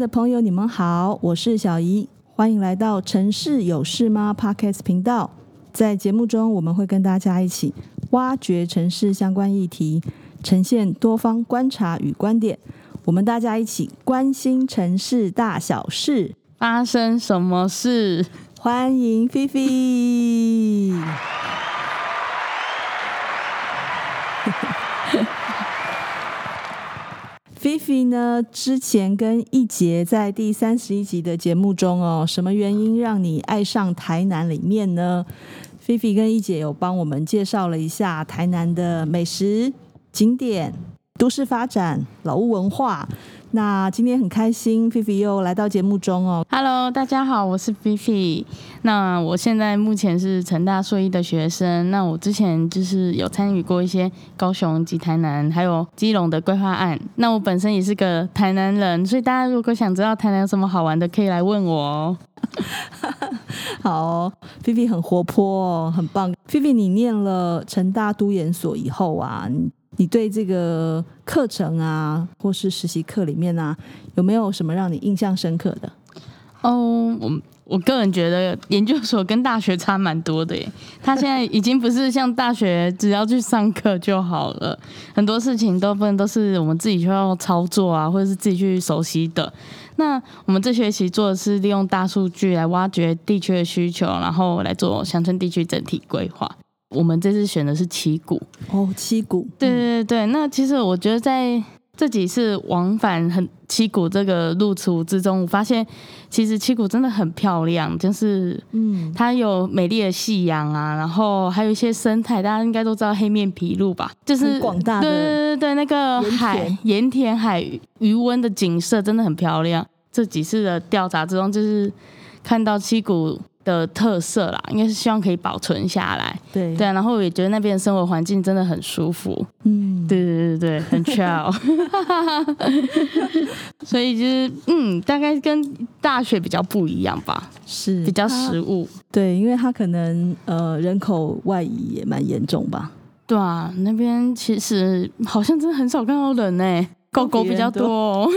的朋友，你们好，我是小怡，欢迎来到《城市有事吗》Podcast 频道。在节目中，我们会跟大家一起挖掘城市相关议题，呈现多方观察与观点。我们大家一起关心城市大小事，发生什么事？欢迎菲菲。菲菲呢？之前跟一杰在第三十一集的节目中哦，什么原因让你爱上台南里面呢？菲菲跟一姐有帮我们介绍了一下台南的美食景点、都市发展、老屋文化。那今天很开心，菲菲又来到节目中哦。Hello，大家好，我是菲菲。那我现在目前是成大硕一的学生。那我之前就是有参与过一些高雄及台南，还有基隆的规划案。那我本身也是个台南人，所以大家如果想知道台南有什么好玩的，可以来问我哦。好哦，菲菲很活泼哦，很棒。菲菲，你念了成大都研所以后啊。你你对这个课程啊，或是实习课里面啊，有没有什么让你印象深刻的？哦，我我个人觉得研究所跟大学差蛮多的耶。他现在已经不是像大学只要去上课就好了，很多事情都不能都是我们自己需要操作啊，或者是自己去熟悉的。那我们这学期做的是利用大数据来挖掘地区的需求，然后来做乡村地区整体规划。我们这次选的是七股哦，七股，对对对。那其实我觉得在这几次往返很七股这个路途之中，我发现其实七股真的很漂亮，就是嗯，它有美丽的夕阳啊，然后还有一些生态，大家应该都知道黑面琵鹭吧，就是广大的对对对，那个海盐田海余温的景色真的很漂亮。这几次的调查之中，就是看到七股的特色啦，应该是希望可以保存下来。对对，然后我也觉得那边的生活环境真的很舒服。嗯，对对对对，很 chill。所以就是嗯，大概跟大学比较不一样吧，是比较实务。对，因为它可能呃人口外移也蛮严重吧。对啊，那边其实好像真的很少看到人呢。狗狗比较多，哦，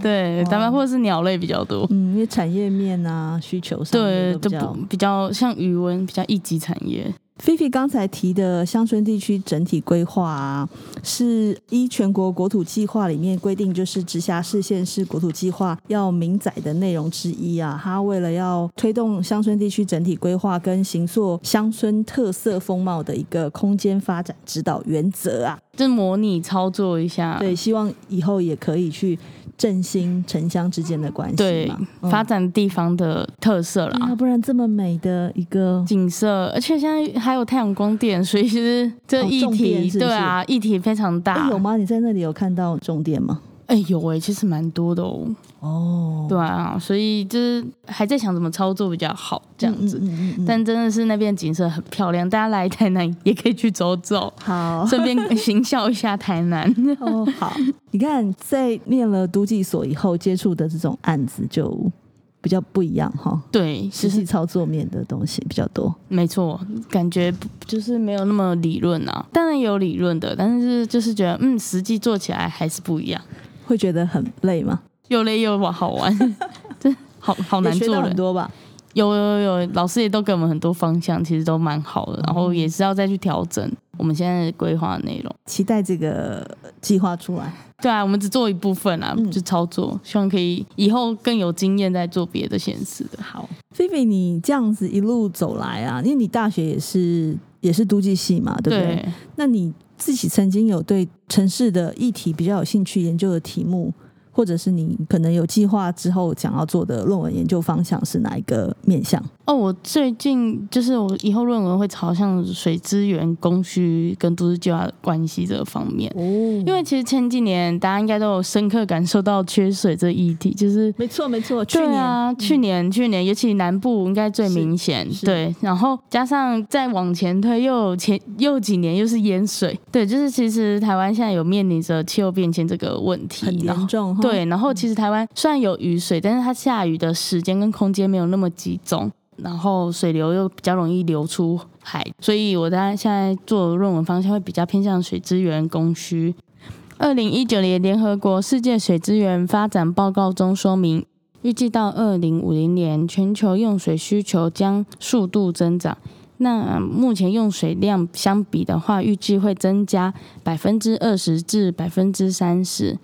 对，咱们或者是鸟类比较多，嗯，因为产业面啊需求上对都不比较像鱼塭比较一级产业。菲菲刚才提的乡村地区整体规划啊，是依全国国土计划里面规定，就是直辖市县市国土计划要明载的内容之一啊。它为了要推动乡村地区整体规划跟行塑乡村特色风貌的一个空间发展指导原则啊，就模拟操作一下。对，希望以后也可以去。振兴城乡之间的关系，对、嗯、发展地方的特色啦，要不然这么美的一个景色，而且现在还有太阳光电，所以其实这议题、对啊，议题非常大。有吗？你在那里有看到重点吗？哎、欸，有哎、欸，其实蛮多的哦。哦，对啊，所以就是还在想怎么操作比较好，这样子。嗯嗯嗯嗯、但真的是那边景色很漂亮，大家来台南也可以去走走，好，顺便 行销一下台南。哦，好。你看，在念了都计所以后，接触的这种案子就比较不一样哈。对，实际操作面的东西比较多。没错，感觉就是没有那么理论啊。当然有理论的，但是就是觉得，嗯，实际做起来还是不一样。会觉得很累吗？又累又好玩，这好好难做。很多吧？有有有，老师也都给我们很多方向，其实都蛮好的。然后也是要再去调整我们现在规划的内容。期待这个计划出来。对啊，我们只做一部分啊，嗯、就操作，希望可以以后更有经验再做别的现实的。好，菲菲，你这样子一路走来啊，因为你大学也是也是都计系嘛，对不对？对，那你。自己曾经有对城市的议题比较有兴趣研究的题目，或者是你可能有计划之后想要做的论文研究方向是哪一个面向？哦，我最近就是我以后论文会朝向水资源供需跟都市计划的关系这个方面。哦，因为其实前几年大家应该都有深刻感受到缺水这议题，就是没错没错，对啊，去年、嗯、去年尤其南部应该最明显，对，然后加上再往前推又有前又几年又是淹水，对，就是其实台湾现在有面临着气候变迁这个问题，很严重。对，然后其实台湾虽然有雨水，但是它下雨的时间跟空间没有那么集中。然后水流又比较容易流出海，所以我在现在做论文方向会比较偏向水资源供需。二零一九年联合国世界水资源发展报告中说明，预计到二零五零年，全球用水需求将速度增长。那目前用水量相比的话，预计会增加百分之二十至百分之三十，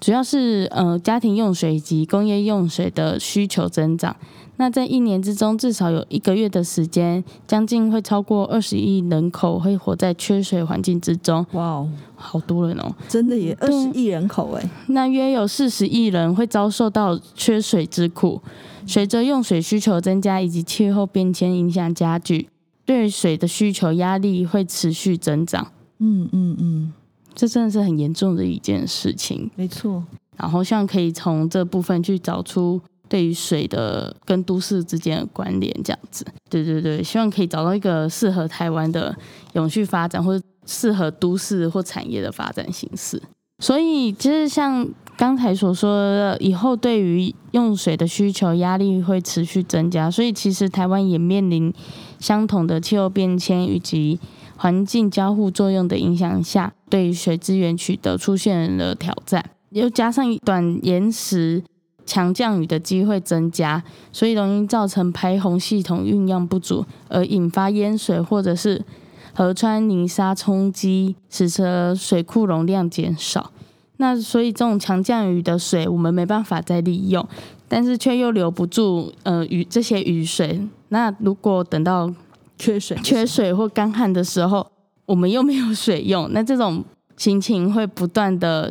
主要是呃家庭用水以及工业用水的需求增长。那在一年之中，至少有一个月的时间，将近会超过二十亿人口会活在缺水环境之中。哇哦，好多人哦，真的也二十亿人口哎。那约有四十亿人会遭受到缺水之苦。随着用水需求增加以及气候变迁影响加剧。对水的需求压力会持续增长，嗯嗯嗯，这真的是很严重的一件事情。没错，然后希望可以从这部分去找出对于水的跟都市之间的关联，这样子。对对对，希望可以找到一个适合台湾的永续发展，或者适合都市或产业的发展形式。所以，其实像刚才所说的，以后对于用水的需求压力会持续增加，所以其实台湾也面临。相同的气候变迁以及环境交互作用的影响下，对于水资源取得出现了挑战，又加上短延时强降雨的机会增加，所以容易造成排洪系统运用不足，而引发淹水或者是河川泥沙冲击，使得水库容量减少。那所以这种强降雨的水，我们没办法再利用。但是却又留不住呃雨这些雨水，那如果等到缺水、缺水或干旱的时候，我们又没有水用，那这种心情形会不断的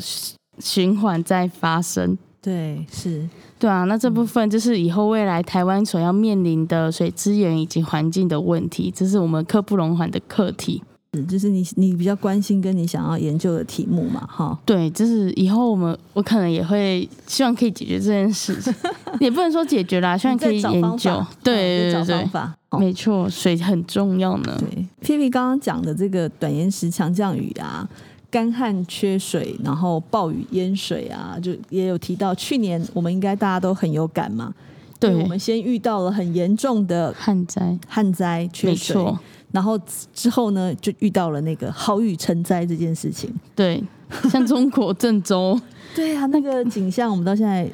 循环在发生。对，是，对啊，那这部分就是以后未来台湾所要面临的水资源以及环境的问题，这是我们刻不容缓的课题。就是你你比较关心跟你想要研究的题目嘛，哈。对，就是以后我们我可能也会希望可以解决这件事情，也不能说解决啦，希望可以研究。对对对对，没错，水很重要呢。对，皮皮刚刚讲的这个短延时强降雨啊，干旱缺水，然后暴雨淹水啊，就也有提到，去年我们应该大家都很有感嘛。对，我们先遇到了很严重的旱灾，旱灾缺水。然后之后呢，就遇到了那个好雨成灾这件事情。对，像中国郑州，对啊，那个景象我们到现在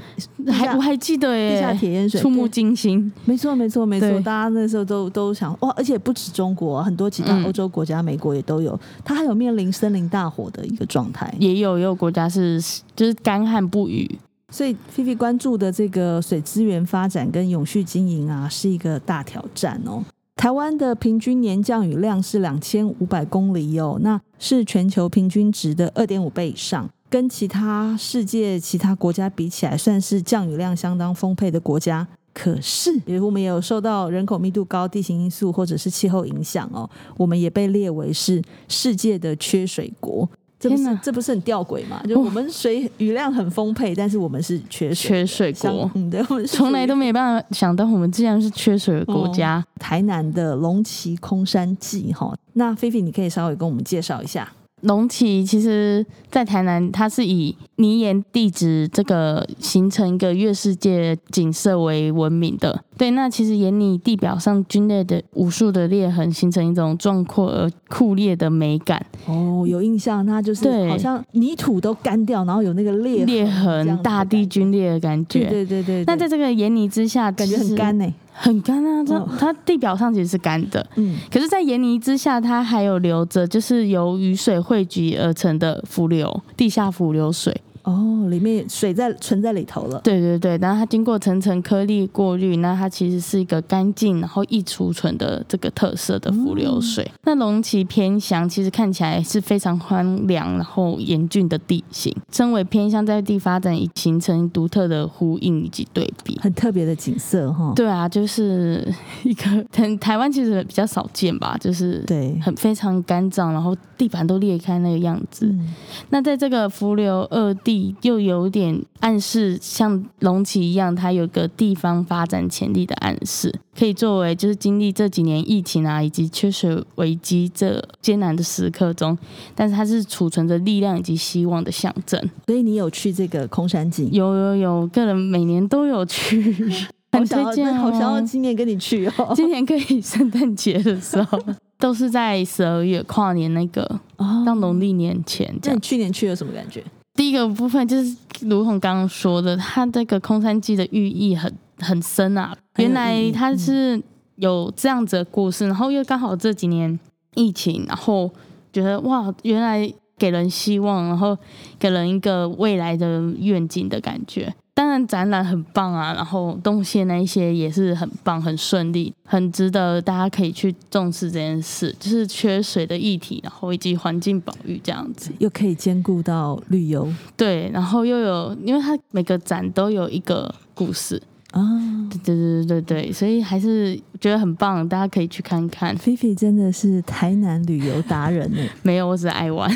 还我还记得耶，地下铁淹水，触目惊心。没错，没错，没错，大家那时候都都想哇，而且不止中国，很多其他欧洲国家、嗯、美国也都有，它还有面临森林大火的一个状态。也有也有国家是就是干旱不雨，所以菲菲关注的这个水资源发展跟永续经营啊，是一个大挑战哦。台湾的平均年降雨量是两千五百公里哦，那是全球平均值的二点五倍以上，跟其他世界其他国家比起来，算是降雨量相当丰沛的国家。可是，因为我们也有受到人口密度高、地形因素或者是气候影响哦，我们也被列为是世界的缺水国。这不是这不是很吊诡吗？就我们水雨量很丰沛，但是我们是缺水缺水国。嗯，对，我们从来都没办法想到我们竟然是缺水的国家。哦、台南的龙崎空山记，哈，那菲菲你可以稍微跟我们介绍一下。龙崎其实，在台南，它是以泥岩地质这个形成一个月世界景色为闻名的。对，那其实沿泥地表上龟裂的无数的裂痕，形成一种壮阔而酷烈的美感。哦，有印象，它就是好像泥土都干掉，然后有那个裂痕裂痕，大地龟裂的感觉。对对对对。那在这个岩泥之下，感觉很干呢。很干啊，它它地表上其实是干的，嗯，可是，在岩泥之下，它还有留着，就是由雨水汇集而成的伏流，地下伏流水。哦，里面水在存在里头了。对对对，然后它经过层层颗粒过滤，那它其实是一个干净然后易储存的这个特色的浮流水。嗯、那龙崎偏乡其实看起来是非常荒凉然后严峻的地形，身为偏乡在地发展，已形成独特的呼应以及对比，很特别的景色哈。对啊，就是一个台 台湾其实比较少见吧，就是对，很非常干燥，然后地板都裂开那个样子。嗯、那在这个浮流二地。又有点暗示，像龙崎一样，它有个地方发展潜力的暗示，可以作为就是经历这几年疫情啊以及缺水危机这艰难的时刻中，但是它是储存着力量以及希望的象征。所以你有去这个空山景？有有有，个人每年都有去，很推荐哦。好想要今年跟你去哦，今年可以圣诞节的时候。都是在十二月跨年那个，到农历年前。那你去年去了什么感觉？第一个部分就是如同刚刚说的，它这个空山记的寓意很很深啊。原来它是有这样子的故事，然后又刚好这几年疫情，然后觉得哇，原来给人希望，然后给人一个未来的愿景的感觉。当然展览很棒啊，然后动线那一些也是很棒，很顺利，很值得大家可以去重视这件事，就是缺水的议题，然后以及环境保育这样子，又可以兼顾到旅游，对，然后又有，因为它每个展都有一个故事啊，对对对对对，所以还是觉得很棒，大家可以去看看。菲菲真的是台南旅游达人呢，没有，我只是爱玩。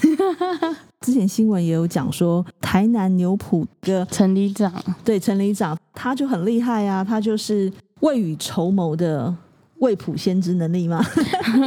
之前新闻也有讲说，台南牛埔的陈里长，对陈里长，他就很厉害啊，他就是未雨绸缪的未卜先知能力嘛。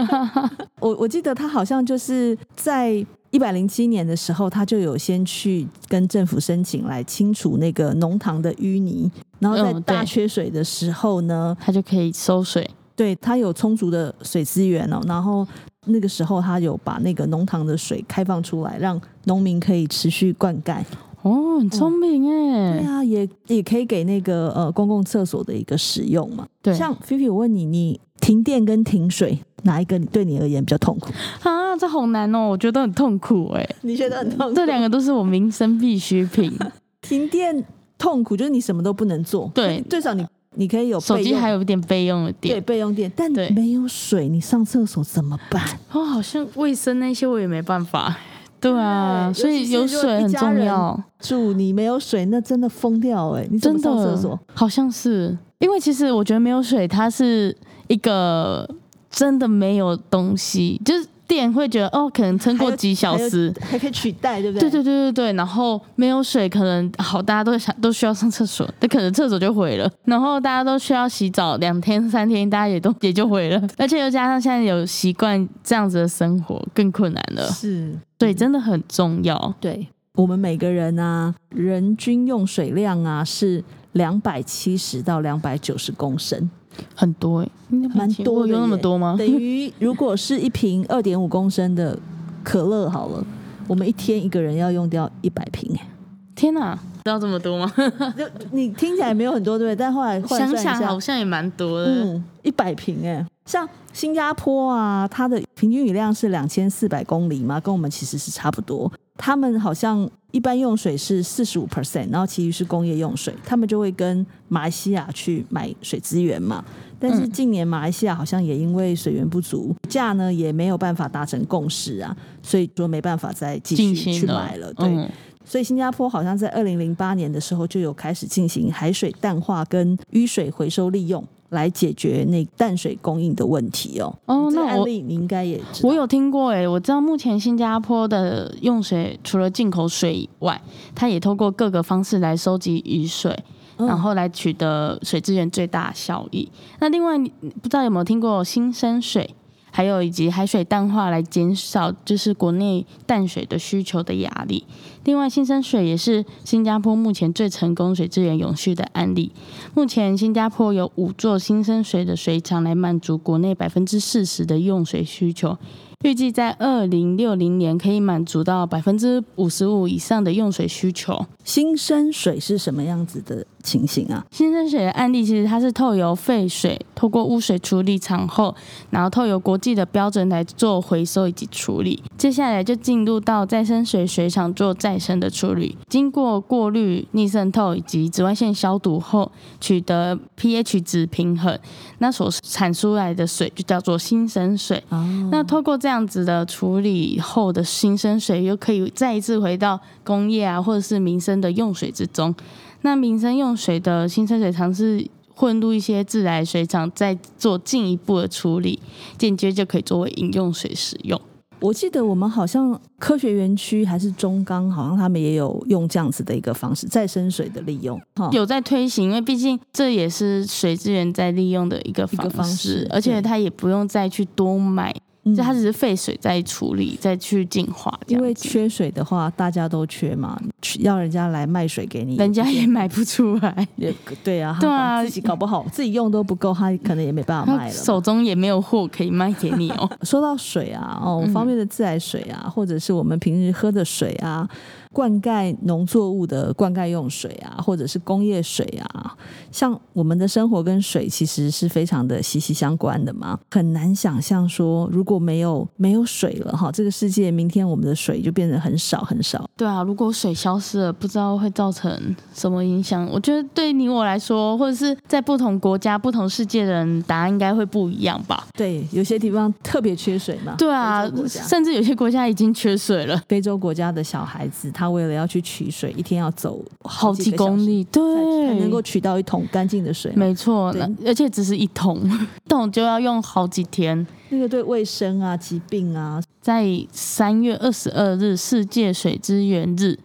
我我记得他好像就是在一百零七年的时候，他就有先去跟政府申请来清除那个农塘的淤泥，然后在大缺水的时候呢，他就可以收水，对他有充足的水资源哦，然后。那个时候，他有把那个农塘的水开放出来，让农民可以持续灌溉。哦，很聪明哎、嗯！对啊，也也可以给那个呃公共厕所的一个使用嘛。对，像菲菲，我问你，你停电跟停水哪一个对你而言比较痛苦啊？这好难哦，我觉得很痛苦哎。你觉得很痛苦？这两个都是我民生必需品。停电痛苦，就是你什么都不能做。对，最少你。你可以有手机还有一点备用的电，对，备用电，但没有水，你上厕所怎么办？哦，好像卫生那些我也没办法。对啊，所以有水很重要。住你没有水，那真的疯掉哎！你真的上厕所？好像是，因为其实我觉得没有水，它是一个真的没有东西，就是。电会觉得哦，可能撑过几小时还，还可以取代，对不对？对对对对对。然后没有水，可能好，大家都想都需要上厕所，那可能厕所就毁了。然后大家都需要洗澡，两天三天，大家也都也就毁了。而且又加上现在有习惯这样子的生活，更困难了。是，对，真的很重要。对我们每个人啊，人均用水量啊是两百七十到两百九十公升。很多哎、欸，蛮多的，有那么多吗？等于如果是一瓶二点五公升的可乐好了，我们一天一个人要用掉一百瓶哎！天哪，知道这么多吗？就你听起来没有很多对不对？但后来想想好像也蛮多的，嗯，一百瓶哎。像新加坡啊，它的平均雨量是两千四百公里嘛，跟我们其实是差不多。他们好像一般用水是四十五 percent，然后其余是工业用水。他们就会跟马来西亚去买水资源嘛。但是近年马来西亚好像也因为水源不足，价呢也没有办法达成共识啊，所以说没办法再继续去买了。对，嗯、所以新加坡好像在二零零八年的时候就有开始进行海水淡化跟淤水回收利用。来解决那淡水供应的问题哦。哦，那案例你应该也知道。我有听过哎，我知道目前新加坡的用水除了进口水以外，它也透过各个方式来收集雨水，嗯、然后来取得水资源最大效益。那另外，不知道有没有听过新生水？还有以及海水淡化来减少就是国内淡水的需求的压力。另外，新生水也是新加坡目前最成功水资源永续的案例。目前新加坡有五座新生水的水厂来满足国内百分之四十的用水需求。预计在二零六零年可以满足到百分之五十五以上的用水需求。新生水是什么样子的情形啊？新生水的案例其实它是透由废水，透过污水处理厂后，然后透由国际的标准来做回收以及处理。接下来就进入到再生水水厂做再生的处理，经过过滤、逆渗透以及紫外线消毒后，取得 pH 值平衡，那所产出来的水就叫做新生水。哦，那透过这样。这样子的处理后的新生水，又可以再一次回到工业啊，或者是民生的用水之中。那民生用水的新生水厂是混入一些自来水厂，再做进一步的处理，间接就可以作为饮用水使用。我记得我们好像科学园区还是中钢，好像他们也有用这样子的一个方式，再生水的利用，有在推行，因为毕竟这也是水资源在利用的一个方式，方式而且它也不用再去多买就它只是废水再处理再去净化。因为缺水的话，大家都缺嘛，要人家来卖水给你，人家也卖不出来。也对啊，对啊，自己搞不好自己用都不够，他可能也没办法卖了。手中也没有货可以卖给你哦。说到水啊，哦，方便的自来水啊，或者是我们平时喝的水啊。灌溉农作物的灌溉用水啊，或者是工业水啊，像我们的生活跟水其实是非常的息息相关的嘛。很难想象说，如果没有没有水了哈，这个世界明天我们的水就变得很少很少。对啊，如果水消失了，不知道会造成什么影响。我觉得对你我来说，或者是在不同国家、不同世界的人，答案应该会不一样吧？对，有些地方特别缺水嘛。对啊，甚至有些国家已经缺水了。非洲国家的小孩子，他为了要去取水，一天要走好几公里，对，才能够取到一桶干净的水。没错，而且只是一桶，一桶就要用好几天。那个对卫生啊、疾病啊，在三月二十二日世界水资源日。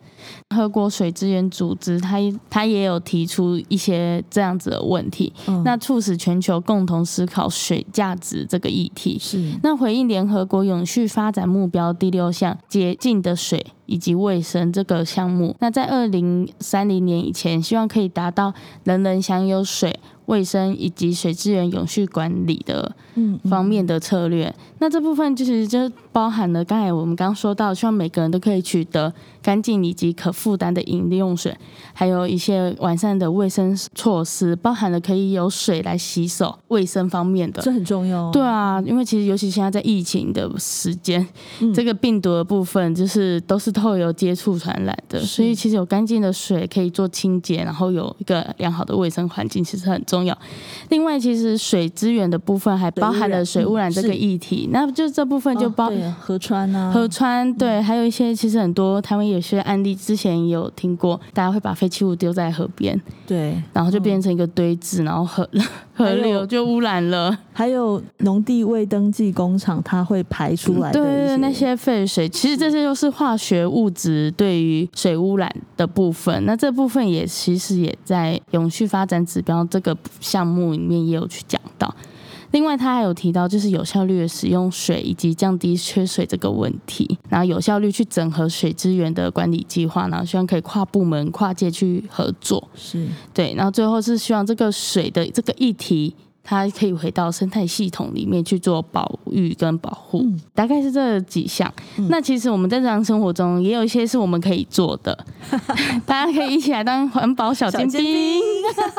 联合国水资源组织，它它也有提出一些这样子的问题，嗯、那促使全球共同思考水价值这个议题。是，那回应联合国永续发展目标第六项洁净的水以及卫生这个项目，那在二零三零年以前，希望可以达到人人享有水。卫生以及水资源永续管理的方面的策略，嗯嗯、那这部分就是就包含了刚才我们刚刚说到，希望每个人都可以取得干净以及可负担的饮用水，还有一些完善的卫生措施，包含了可以有水来洗手、卫生方面的，这很重要。对啊，因为其实尤其现在在疫情的时间，嗯、这个病毒的部分就是都是透过接触传染的，所以其实有干净的水可以做清洁，然后有一个良好的卫生环境，其实很重要。另外，其实水资源的部分还包含了水污染这个议题，那就这部分就包、哦、河川啊，河川对，还有一些其实很多台湾有些案例，之前也有听过，大家会把废弃物丢在河边，对，然后就变成一个堆置，然后河河流就污染了。还有农地未登记工厂，它会排出来的、嗯、对那些废水，其实这些都是化学物质对于水污染的部分。那这部分也其实也在永续发展指标这个项目里面也有去讲到。另外，他还有提到，就是有效率的使用水以及降低缺水这个问题，然后有效率去整合水资源的管理计划，然后希望可以跨部门、跨界去合作。是对，然后最后是希望这个水的这个议题。它可以回到生态系统里面去做保育跟保护，嗯、大概是这几项。嗯、那其实我们在日常生活中也有一些是我们可以做的，大家可以一起来当环保小尖兵，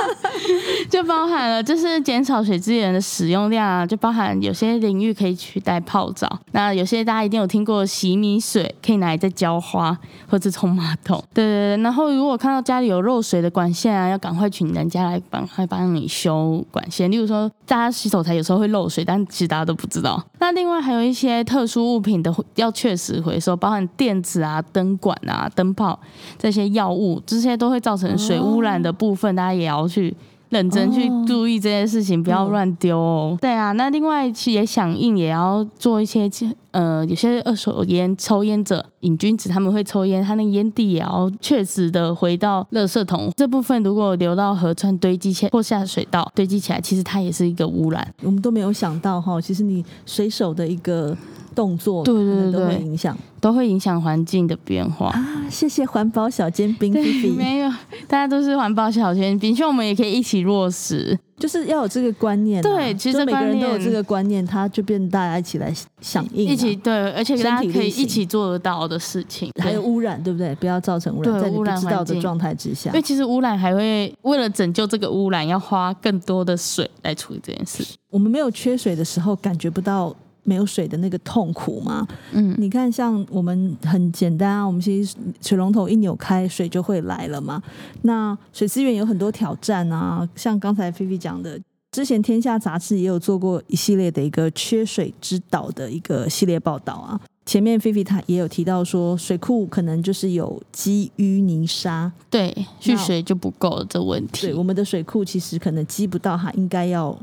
就包含了就是减少水资源的使用量啊，就包含有些领域可以取代泡澡，那有些大家一定有听过洗米水可以拿来再浇花或者冲马桶，对对对。然后如果看到家里有漏水的管线啊，要赶快请人家来帮，快帮你修管线，例如说。大家洗手台有时候会漏水，但其实大家都不知道。那另外还有一些特殊物品的要确实回收，包含电子啊、灯管啊、灯泡这些药物，这些都会造成水污染的部分，大家也要去。认真去注意这件事情，不要乱丢哦。对啊，那另外其实也响应，也要做一些，呃，有些二手烟抽烟者瘾君子，他们会抽烟，他那个烟蒂也要确实的回到垃圾桶。这部分如果流到河川堆积起来或下水道堆积起来，其实它也是一个污染。我们都没有想到哈，其实你随手的一个。动作对对对，都会影响，都会影响环境的变化啊！谢谢环保小尖兵，对没有，大家都是环保小尖兵，希望我们也可以一起落实，就是要有这个观念。对，其实每个人都有这个观念，他就变大家一起来响应，一起对，而且大家可以一起做得到的事情。还有污染，对不对？不要造成污染，在污染知道的状态之下。因为其实污染还会为了拯救这个污染，要花更多的水来处理这件事。我们没有缺水的时候，感觉不到。没有水的那个痛苦吗？嗯，你看，像我们很简单啊，我们其实水龙头一扭开，水就会来了嘛。那水资源有很多挑战啊，像刚才菲菲讲的，之前天下杂志也有做过一系列的一个缺水之岛的一个系列报道啊。前面菲菲她也有提到说，水库可能就是有积淤泥沙，对，蓄水就不够这问题。对，我们的水库其实可能积不到它应该要。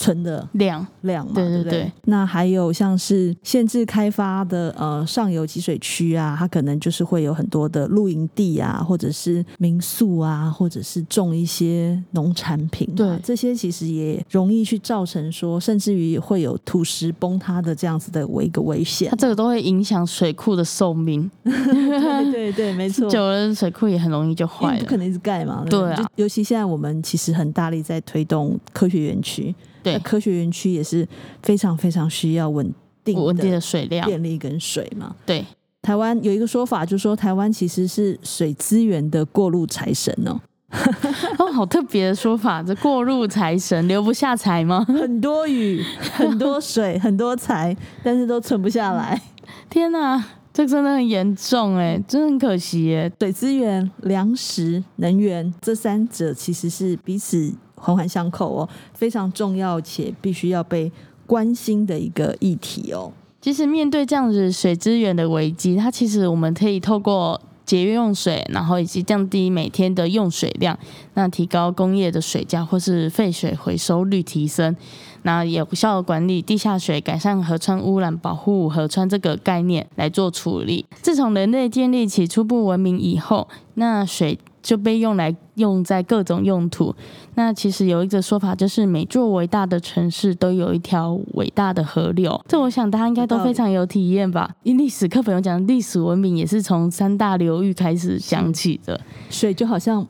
存的量量嘛，对对对。那还有像是限制开发的呃上游集水区啊，它可能就是会有很多的露营地啊，或者是民宿啊，或者是种一些农产品啊，对，这些其实也容易去造成说，甚至于会有土石崩塌的这样子的一个危险。它这个都会影响水库的寿命。对对对，没错，久了水库也很容易就坏了，不可能一直盖嘛。对，对啊，尤其现在我们其实很大力在推动科学园区。对，科学园区也是非常非常需要稳定稳定的水量、电力跟水嘛。对，台湾有一个说法，就是说台湾其实是水资源的过路财神哦。哦，好特别的说法，这过路财神留不下财吗？很多雨，很多水，很多财，但是都存不下来。天哪，这真的很严重哎，真的很可惜哎。水资源、粮食、能源这三者其实是彼此。环环相扣哦，非常重要且必须要被关心的一个议题哦。其实面对这样子水资源的危机，它其实我们可以透过节约用水，然后以及降低每天的用水量，那提高工业的水价或是废水回收率提升，那有效管理地下水，改善河川污染，保护河川这个概念来做处理。自从人类建立起初步文明以后，那水。就被用来用在各种用途。那其实有一个说法，就是每座伟大的城市都有一条伟大的河流。这我想大家应该都非常有体验吧？因历史课本有讲，历史文明也是从三大流域开始讲起的。水就好像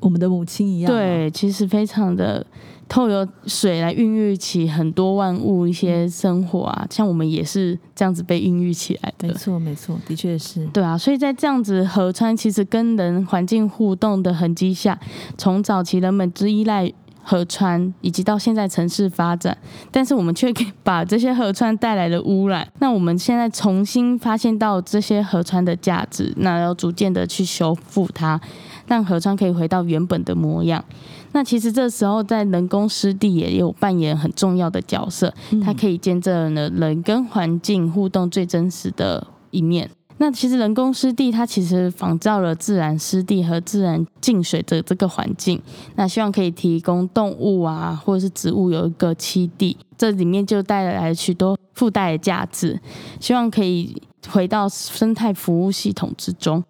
我们的母亲一样。对，其实非常的。透过水来孕育起很多万物，一些生活啊，像我们也是这样子被孕育起来的。没错，没错，的确是。对啊，所以在这样子河川其实跟人环境互动的痕迹下，从早期人们之依赖河川，以及到现在城市发展，但是我们却把这些河川带来的污染。那我们现在重新发现到这些河川的价值，那要逐渐的去修复它，让河川可以回到原本的模样。那其实这时候，在人工湿地也有扮演很重要的角色，它可以见证了人跟环境互动最真实的一面。那其实人工湿地它其实仿照了自然湿地和自然净水的这个环境，那希望可以提供动物啊或者是植物有一个栖地，这里面就带来了许多附带的价值，希望可以回到生态服务系统之中。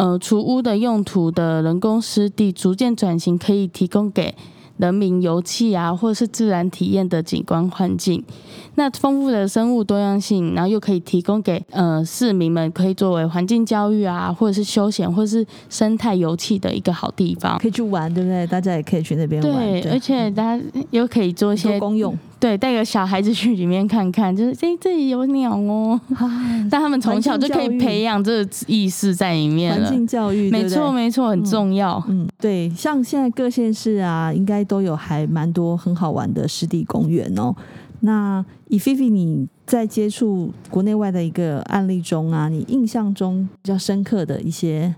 呃，除污的用途的人工湿地逐渐转型，可以提供给人民游憩啊，或者是自然体验的景观环境。那丰富的生物多样性，然后又可以提供给呃市民们，可以作为环境教育啊，或者是休闲，或者是生态游憩的一个好地方，可以去玩，对不对？大家也可以去那边玩。对，对，而且大家又可以做一些公用。对，带个小孩子去里面看看，就是哎，这里有鸟哦。但他们从小就可以培养这个意识在里面了。环境教育，没错没错，很重要。嗯，对，像现在各县市啊，应该都有还蛮多很好玩的湿地公园哦。那以菲菲你在接触国内外的一个案例中啊，你印象中比较深刻的一些？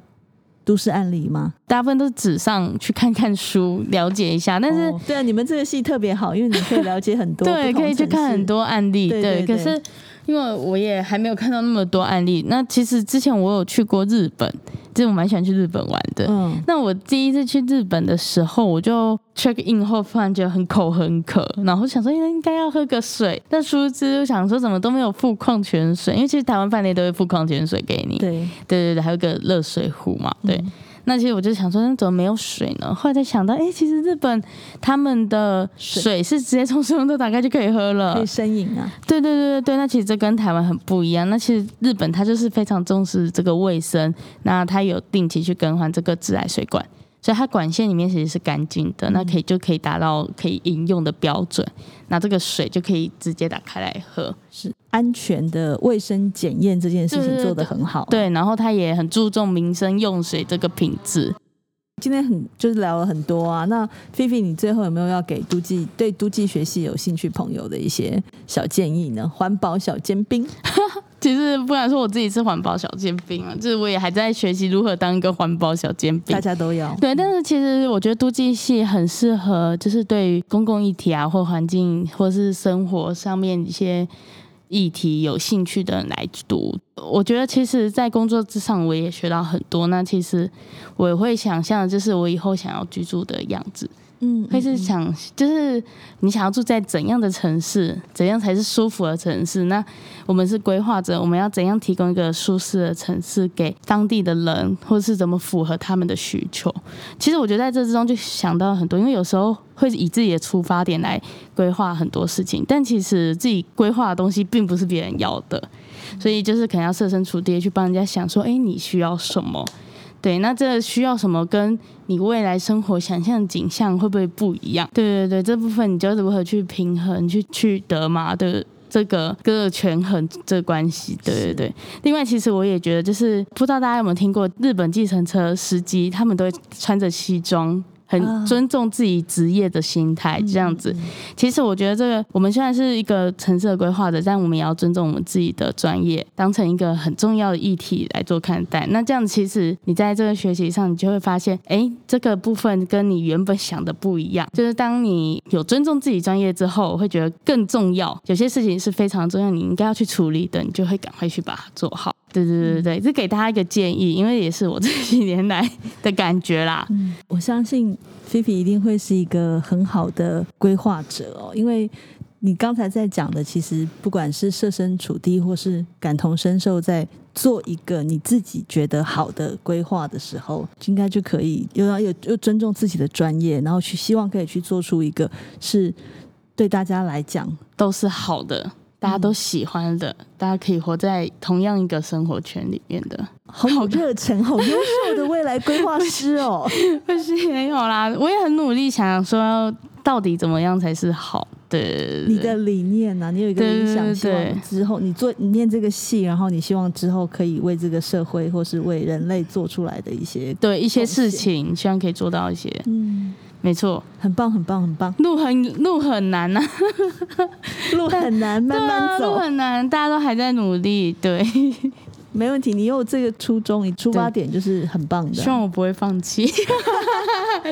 都市案例吗？大部分都是纸上去看看书，了解一下。但是，哦、对啊，你们这个戏特别好，因为你可以了解很多，对，可以去看很多案例。对，对，对，对，可是因为我也还没有看到那么多案例。那其实之前我有去过日本。其实我蛮喜欢去日本玩的。嗯，那我第一次去日本的时候，我就 check in 后，突然觉得很口很渴，然后想说应该要喝个水，但殊不知就想说怎么都没有付矿泉水，因为其实台湾饭店都会付矿泉水给你。对，对对对，还有个热水壶嘛，对。嗯那其实我就想说，那怎么没有水呢？后来才想到，哎、欸，其实日本他们的水是直接从水龙头打开就可以喝了，可以生饮啊。对对对对对，那其实这跟台湾很不一样。那其实日本它就是非常重视这个卫生，那它有定期去更换这个自来水管。所以它管线里面其实是干净的，那可以就可以达到可以饮用的标准，那这个水就可以直接打开来喝，是安全的卫生检验这件事情做得很好啊。对，然后它也很注重民生用水这个品质。今天很就是聊了很多啊，那菲菲，你最后有没有要给都记对都记学系有兴趣朋友的一些小建议呢？环保小尖兵。其实不敢说我自己是环保小尖兵啊，就是我也还在学习如何当一个环保小尖兵。大家都要对，但是其实我觉得都计系很适合，就是对于公共议题啊，或环境，或是生活上面一些议题有兴趣的人来读。我觉得其实，在工作之上我也学到很多。那其实我也会想象，就是我以后想要居住的样子。嗯，会是想就是你想要住在怎样的城市，怎样才是舒服的城市？那我们是规划者我们要怎样提供一个舒适的城市给当地的人，或者是怎么符合他们的需求？其实我觉得在这之中就想到很多，因为有时候会以自己的出发点来规划很多事情，但其实自己规划的东西并不是别人要的，所以就是可能要设身处地去帮人家想说，哎，你需要什么？对，那这需要什么？跟你未来生活想象的景象会不会不一样？对对对，这部分你就如何去平衡、去去得嘛的这个各个权衡这个关系？对对对。另外，其实我也觉得，就是不知道大家有没有听过日本计程车司机，他们都会穿着西装。很尊重自己职业的心态，这样子。其实我觉得这个，我们现在是一个城市的规划者，但我们也要尊重我们自己的专业，当成一个很重要的议题来做看待。那这样，其实你在这个学习上，你就会发现，哎，这个部分跟你原本想的不一样。就是当你有尊重自己专业之后，我会觉得更重要。有些事情是非常重要，你应该要去处理的，你就会赶快去把它做好。对对对对，这给大家一个建议，因为也是我这几年来的感觉啦。嗯，我相信菲菲一定会是一个很好的规划者哦，因为你刚才在讲的，其实不管是设身处地，或是感同身受，在做一个你自己觉得好的规划的时候，应该就可以又要又又尊重自己的专业，然后去希望可以去做出一个是对大家来讲都是好的。大家都喜欢的，嗯、大家可以活在同样一个生活圈里面的，好有热忱、好优秀的未来规划师哦！不是没有啦，我也很努力，想说到底怎么样才是好的。你的理念呢、啊？你有一个理想，希望之后你做你念这个戏，然后你希望之后可以为这个社会或是为人类做出来的一些对一些事情，希望可以做到一些嗯。没错，很棒，很棒，很棒。路很路很难呐、啊，路很难，慢慢走。路很难，大家都还在努力。对，没问题。你有这个初衷，你出发点就是很棒的。希望我不会放弃。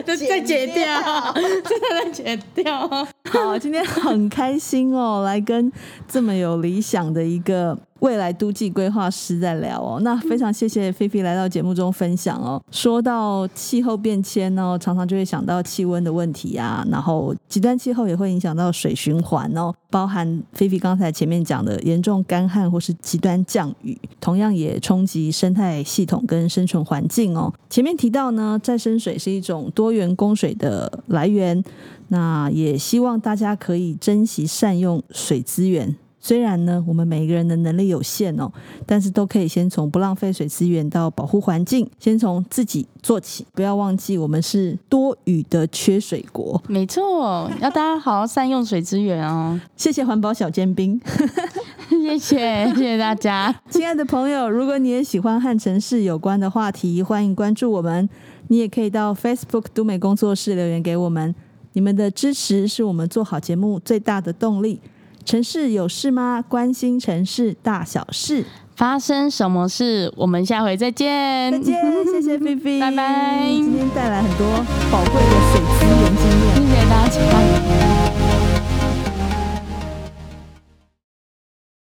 再 剪掉，真的再剪掉。好，今天很开心哦，来跟这么有理想的一个。未来都计规划师在聊哦，那非常谢谢菲菲来到节目中分享哦。说到气候变迁呢，常常就会想到气温的问题啊，然后极端气候也会影响到水循环哦，包含菲菲刚才前面讲的严重干旱或是极端降雨，同样也冲击生态系统跟生存环境哦。前面提到呢，再生水是一种多元供水的来源，那也希望大家可以珍惜善用水资源。虽然呢，我们每一个人的能力有限哦，但是都可以先从不浪费水资源到保护环境，先从自己做起。不要忘记，我们是多雨的缺水国。没错，要大家好好善用水资源哦。谢谢环保小尖兵，谢谢谢谢大家，亲爱的朋友。如果你也喜欢和城市有关的话题，欢迎关注我们。你也可以到 Facebook 都美工作室留言给我们。你们的支持是我们做好节目最大的动力。城市有事吗？关心城市大小事，发生什么事？我们下回再见。再见，谢谢菲菲，拜拜。今天带来很多宝贵的水资源经验，谢谢大家。